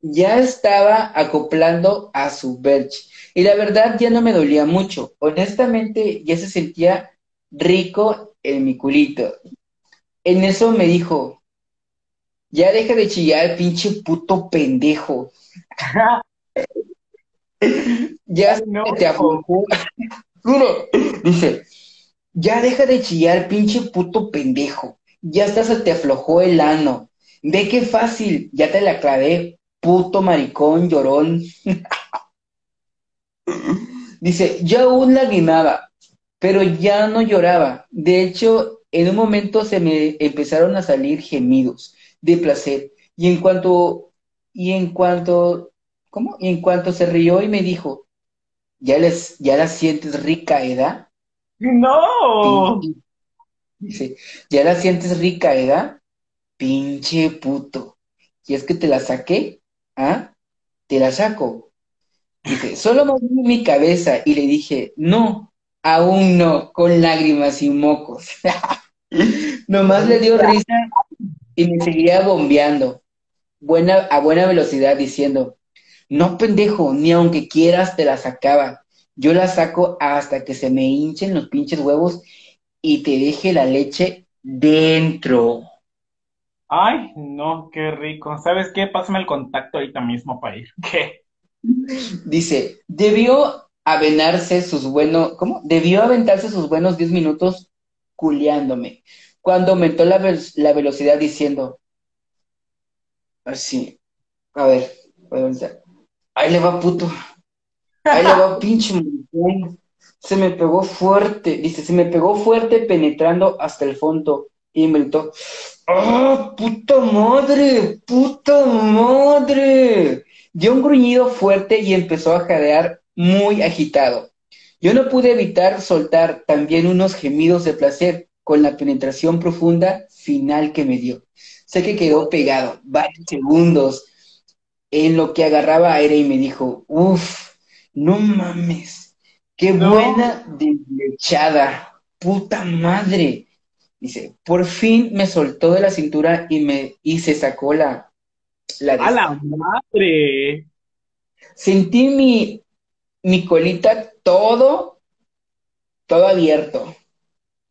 ya estaba acoplando a su Belch. Y la verdad ya no me dolía mucho. Honestamente, ya se sentía rico en mi culito. En eso me dijo, ya deja de chillar, pinche puto pendejo. ya no. te aflojó. Dice, ya deja de chillar, pinche puto pendejo ya hasta se te aflojó el ano. Ve qué fácil, ya te la aclaré, puto maricón, llorón. Dice, yo aún lagrimaba, pero ya no lloraba. De hecho, en un momento se me empezaron a salir gemidos de placer. Y en cuanto, y en cuanto, ¿cómo? Y en cuanto se rió y me dijo, ¿ya, les, ya la sientes rica, edad? No. Dice, ¿ya la sientes rica, edad? Pinche puto. ¿Y es que te la saqué? ¿Ah? ¿Te la saco? Dice, solo moví mi cabeza y le dije, no, aún no, con lágrimas y mocos. Nomás le dio risa y me seguía bombeando buena, a buena velocidad diciendo, no pendejo, ni aunque quieras te la sacaba. Yo la saco hasta que se me hinchen los pinches huevos y te deje la leche dentro. Ay, no, qué rico. ¿Sabes qué? Pásame el contacto ahorita mismo para ir. ¿Qué? Dice, debió avenarse sus buenos, ¿cómo? Debió aventarse sus buenos 10 minutos culeándome. Cuando aumentó la, la velocidad diciendo, así, a ver, voy a Ahí le va puto. Ahí le va pinche se me pegó fuerte, dice, se me pegó fuerte penetrando hasta el fondo y me gritó, ¡ah, puta madre! ¡Puta madre! Dio un gruñido fuerte y empezó a jadear muy agitado. Yo no pude evitar soltar también unos gemidos de placer con la penetración profunda final que me dio. Sé que quedó pegado varios segundos en lo que agarraba aire y me dijo, uff, no mames, Qué buena deslechada, puta madre. Dice, por fin me soltó de la cintura y me y se sacó la la a la madre. Sentí mi mi colita todo todo abierto.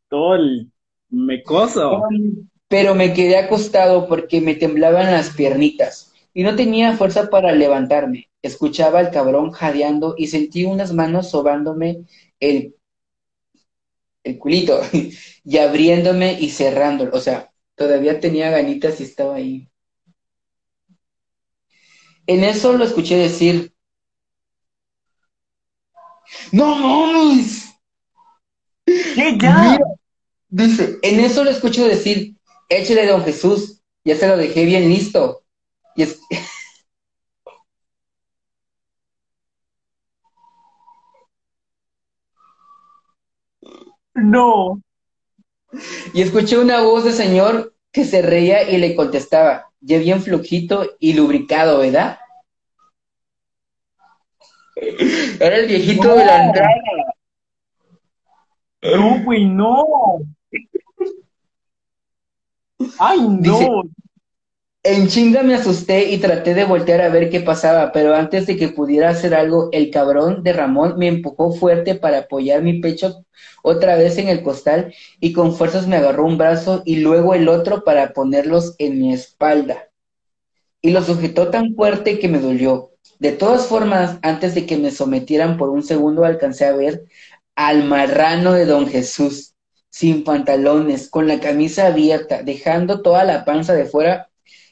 Todo el mecoso. Pero me quedé acostado porque me temblaban las piernitas y no tenía fuerza para levantarme. Escuchaba al cabrón jadeando y sentí unas manos sobándome el, el culito y abriéndome y cerrándolo. O sea, todavía tenía ganitas y estaba ahí. En eso lo escuché decir, ¡No mames! ¿Qué ya? dice, en eso lo escucho decir, échale don Jesús, ya se lo dejé bien listo. Y es... No. Y escuché una voz de señor que se reía y le contestaba, ya bien flojito y lubricado, ¿verdad? Era el viejito de la entrada. No, güey, no. Ay, no. Dice- En chinga me asusté y traté de voltear a ver qué pasaba, pero antes de que pudiera hacer algo, el cabrón de Ramón me empujó fuerte para apoyar mi pecho otra vez en el costal y con fuerzas me agarró un brazo y luego el otro para ponerlos en mi espalda. Y lo sujetó tan fuerte que me dolió. De todas formas, antes de que me sometieran por un segundo, alcancé a ver al marrano de don Jesús, sin pantalones, con la camisa abierta, dejando toda la panza de fuera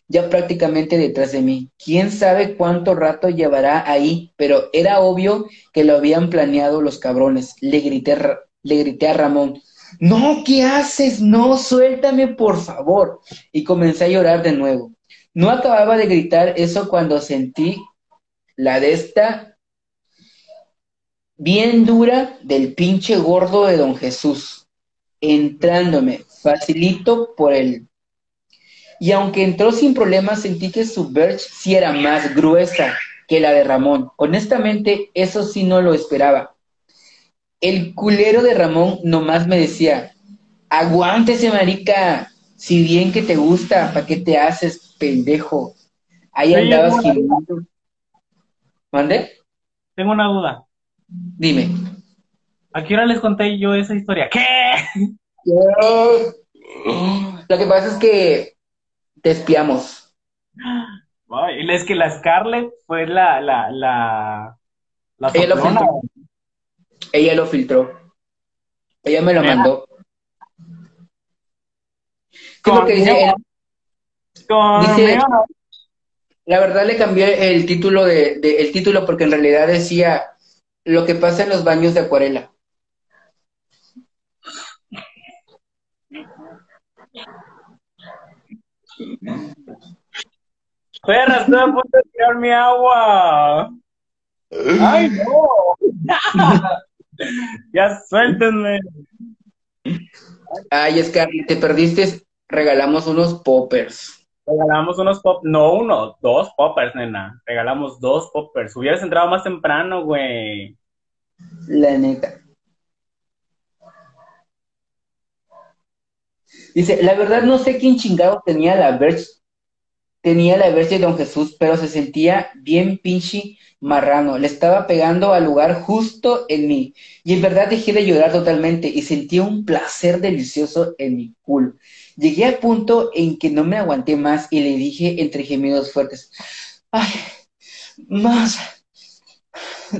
ya prácticamente detrás de mí. Quién sabe cuánto rato llevará ahí, pero era obvio que lo habían planeado los cabrones. Le grité, le grité a Ramón, no, ¿qué haces? No, suéltame, por favor. Y comencé a llorar de nuevo. No acababa de gritar eso cuando sentí la de esta bien dura del pinche gordo de don Jesús, entrándome facilito por el y aunque entró sin problemas, sentí que su Birch sí era más gruesa que la de Ramón. Honestamente, eso sí no lo esperaba. El culero de Ramón nomás me decía, aguántese, marica, si bien que te gusta, ¿para qué te haces, pendejo? Ahí andabas gimiendo. ¿Mande? Tengo una duda. Dime. ¿A qué hora les conté yo esa historia? ¿Qué? Lo que pasa es que te espiamos. Ay, es que la Scarlett fue la, la, la, la Ella lo filtró. Ella lo filtró. Ella me lo Mira. mandó. Sí, porque dice, la verdad le cambié el título de, de- el título porque en realidad decía lo que pasa en los baños de acuarela. Perra, estoy a punto de tirar mi agua. Ay, no. ya suéltenme. Ay, Scarlett, te perdiste, regalamos unos poppers. Regalamos unos pop, no uno, dos poppers, nena. Regalamos dos poppers. Hubieras entrado más temprano, güey. La neta. Dice, la verdad no sé quién chingado tenía la Verge, tenía la Verge de Don Jesús, pero se sentía bien pinche marrano. Le estaba pegando al lugar justo en mí. Y en verdad dejé de llorar totalmente y sentía un placer delicioso en mi culo. Llegué al punto en que no me aguanté más y le dije entre gemidos fuertes, ay, más,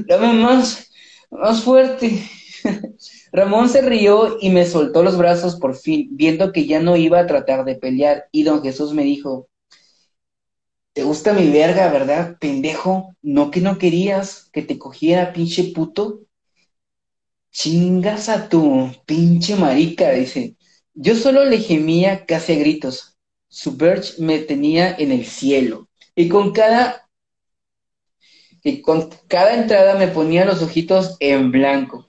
dame más, más fuerte. Ramón se rió y me soltó los brazos por fin, viendo que ya no iba a tratar de pelear. Y don Jesús me dijo, ¿te gusta mi verga, verdad, pendejo? ¿No que no querías que te cogiera, pinche puto? Chingas a tu pinche marica, dice. Yo solo le gemía casi a gritos. Su Birch me tenía en el cielo. Y con cada, y con cada entrada me ponía los ojitos en blanco.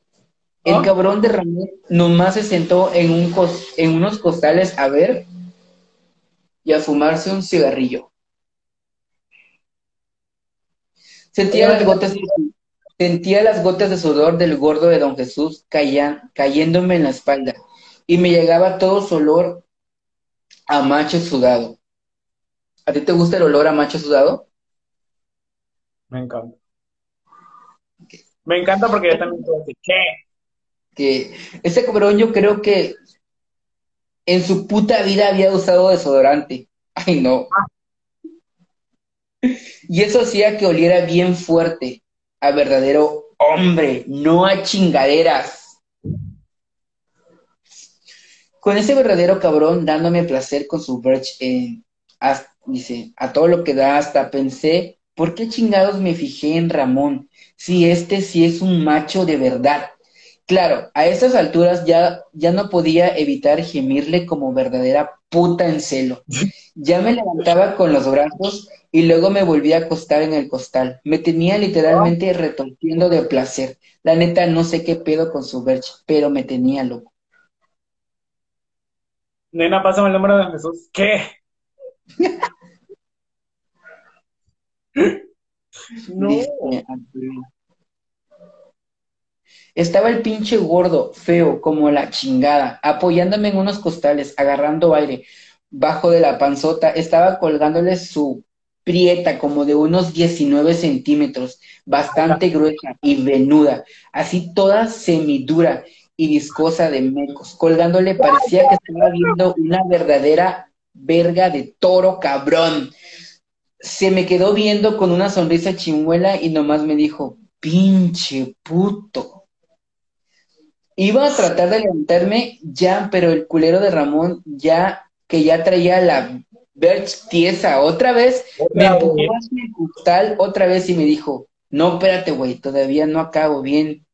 El ¿Ah? cabrón de Ramón nomás se sentó en, un cos- en unos costales a ver y a fumarse un cigarrillo. Sentía las gotas de, sentía las gotas de sudor del gordo de don Jesús cayéndome en la espalda y me llegaba todo su olor a macho sudado. ¿A ti te gusta el olor a macho sudado? Me encanta. Me encanta porque yo también puedo decir, ¿qué? Que ese cabrón yo creo que en su puta vida había usado desodorante. Ay, no. Y eso hacía que oliera bien fuerte a verdadero hombre, no a chingaderas. Con ese verdadero cabrón dándome placer con su birch, eh, dice, a todo lo que da, hasta pensé, ¿por qué chingados me fijé en Ramón? Si este sí es un macho de verdad. Claro, a estas alturas ya, ya no podía evitar gemirle como verdadera puta en celo. Ya me levantaba con los brazos y luego me volví a acostar en el costal. Me tenía literalmente retorciendo de placer. La neta no sé qué pedo con su verge, pero me tenía loco. Nena, pásame el número de Jesús. ¿Qué? no. Estaba el pinche gordo, feo, como la chingada, apoyándome en unos costales, agarrando aire. Bajo de la panzota estaba colgándole su prieta, como de unos 19 centímetros, bastante gruesa y venuda, así toda semidura y viscosa de mecos. Colgándole parecía que estaba viendo una verdadera verga de toro cabrón. Se me quedó viendo con una sonrisa chimuela y nomás me dijo, pinche puto. Iba a tratar de levantarme ya, pero el culero de Ramón, ya que ya traía la Birch tiesa otra vez, me empujó hacia el costal otra vez y me dijo, no, espérate, güey, todavía no acabo bien.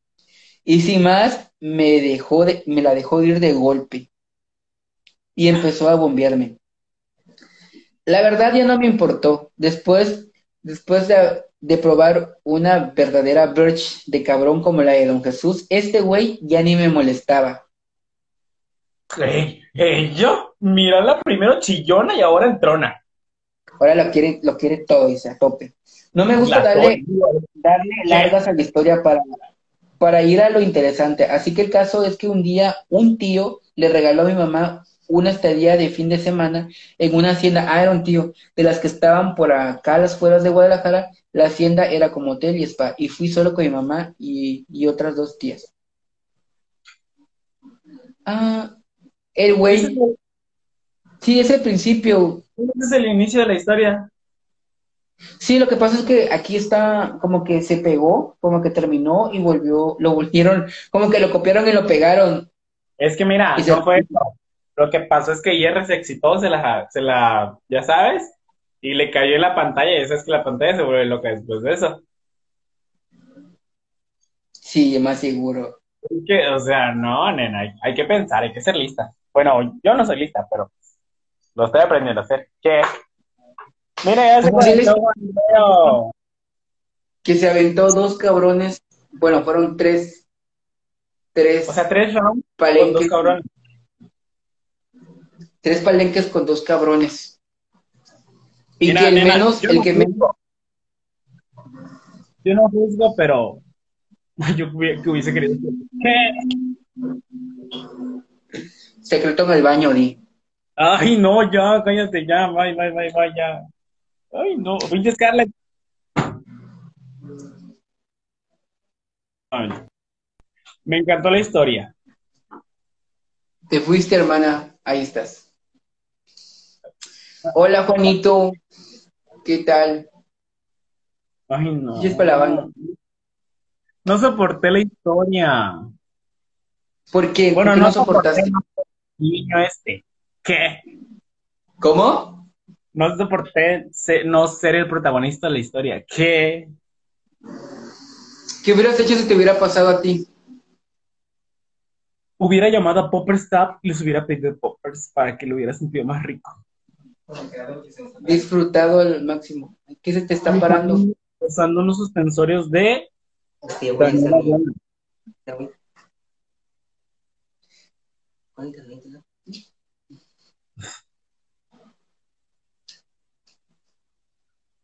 Y sin más, me dejó de, me la dejó ir de golpe. Y empezó a bombearme. La verdad ya no me importó. Después, después de, de probar una verdadera birch de cabrón como la de Don Jesús, este güey ya ni me molestaba. ¿Qué? ¿Yo? Mírala primero chillona y ahora entrona. Ahora lo quiere, lo quiere todo y se a tope. No me gusta La darle, darle largas a la historia para, para ir a lo interesante. Así que el caso es que un día un tío le regaló a mi mamá una estadía de fin de semana en una hacienda. Ah, era un tío de las que estaban por acá a las fueras de Guadalajara. La hacienda era como hotel y spa. Y fui solo con mi mamá y, y otras dos tías. Ah, el güey. Sí, es el principio. Ese es el inicio de la historia. Sí, lo que pasa es que aquí está como que se pegó, como que terminó y volvió, lo volvieron, como que lo copiaron y lo pegaron. Es que mira, se- no fue eso. Lo que pasó es que IR se excitó, se la, se la, ya sabes, y le cayó en la pantalla, y eso es que la pantalla se vuelve loca después de eso. Sí, más seguro. Es que, o sea, no, nena, hay, hay que pensar, hay que ser lista. Bueno, yo no soy lista, pero lo estoy aprendiendo a hacer. ¿Qué? Mira, ya se ¿Cómo se les- conectó Juan. Que se aventó dos cabrones, bueno, fueron tres, tres O sea, tres rounds con dos cabrones. Tres palenques con dos cabrones. Y Mira, que el nena, menos, el no que menos. Yo no juzgo, pero yo que hubiese querido. ¿Qué? secreto en el baño, di. Ay, no, ya, cállate, ya, bye, bye, bye, bye, ya. Ay, no, pinche Scarlett. Ay, me encantó la historia. Te fuiste, hermana, ahí estás. Hola, Juanito, ¿qué tal? Ay, no. Y es para la banda. No soporté la historia. ¿Por qué? Bueno, ¿Por qué no no soportaste? niño este. ¿Qué? ¿Cómo? No soporté no ser el protagonista de la historia. ¿Qué? ¿Qué hubieras hecho si te hubiera pasado a ti? Hubiera llamado a Popper Stop y les hubiera pedido Poppers para que lo hubiera sentido más rico. Disfrutado al máximo. ¿Qué se te está Ay, parando? Juan, Usando unos suspensorios de Hostia, güey, esa- esa güey.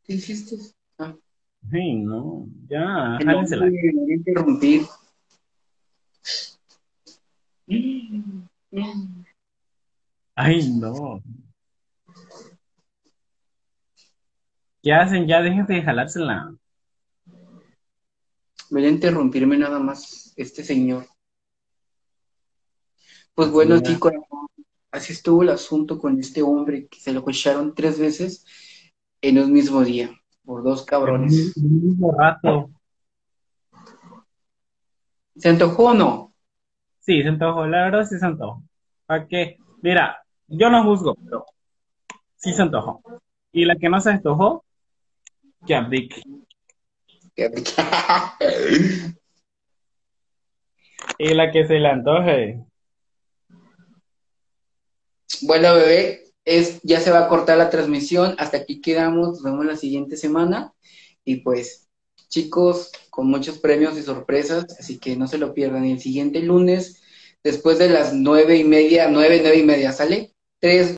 ¿Qué hiciste? Ah, Ay, no, ya, jálensela. me voy a interrumpir. Ay, no. ¿Qué hacen? Ya déjense de jalársela. Voy a interrumpirme nada más este señor. Pues bueno, Sí, ya. chicos, así estuvo el asunto con este hombre que se lo cocharon tres veces en un mismo día, por dos cabrones. El mismo rato. ¿Se antojó o no? Sí, se antojó, la verdad sí se antojó. ¿Para qué? Mira, yo no juzgo, pero sí se antojó. Y la que no se antojó, que abdique. Y la que se le antoje. Bueno, bebé, es, ya se va a cortar la transmisión. Hasta aquí quedamos. Nos vemos la siguiente semana. Y pues, chicos, con muchos premios y sorpresas. Así que no se lo pierdan. Y el siguiente lunes, después de las nueve y media, nueve, nueve y media, ¿sale? Tres,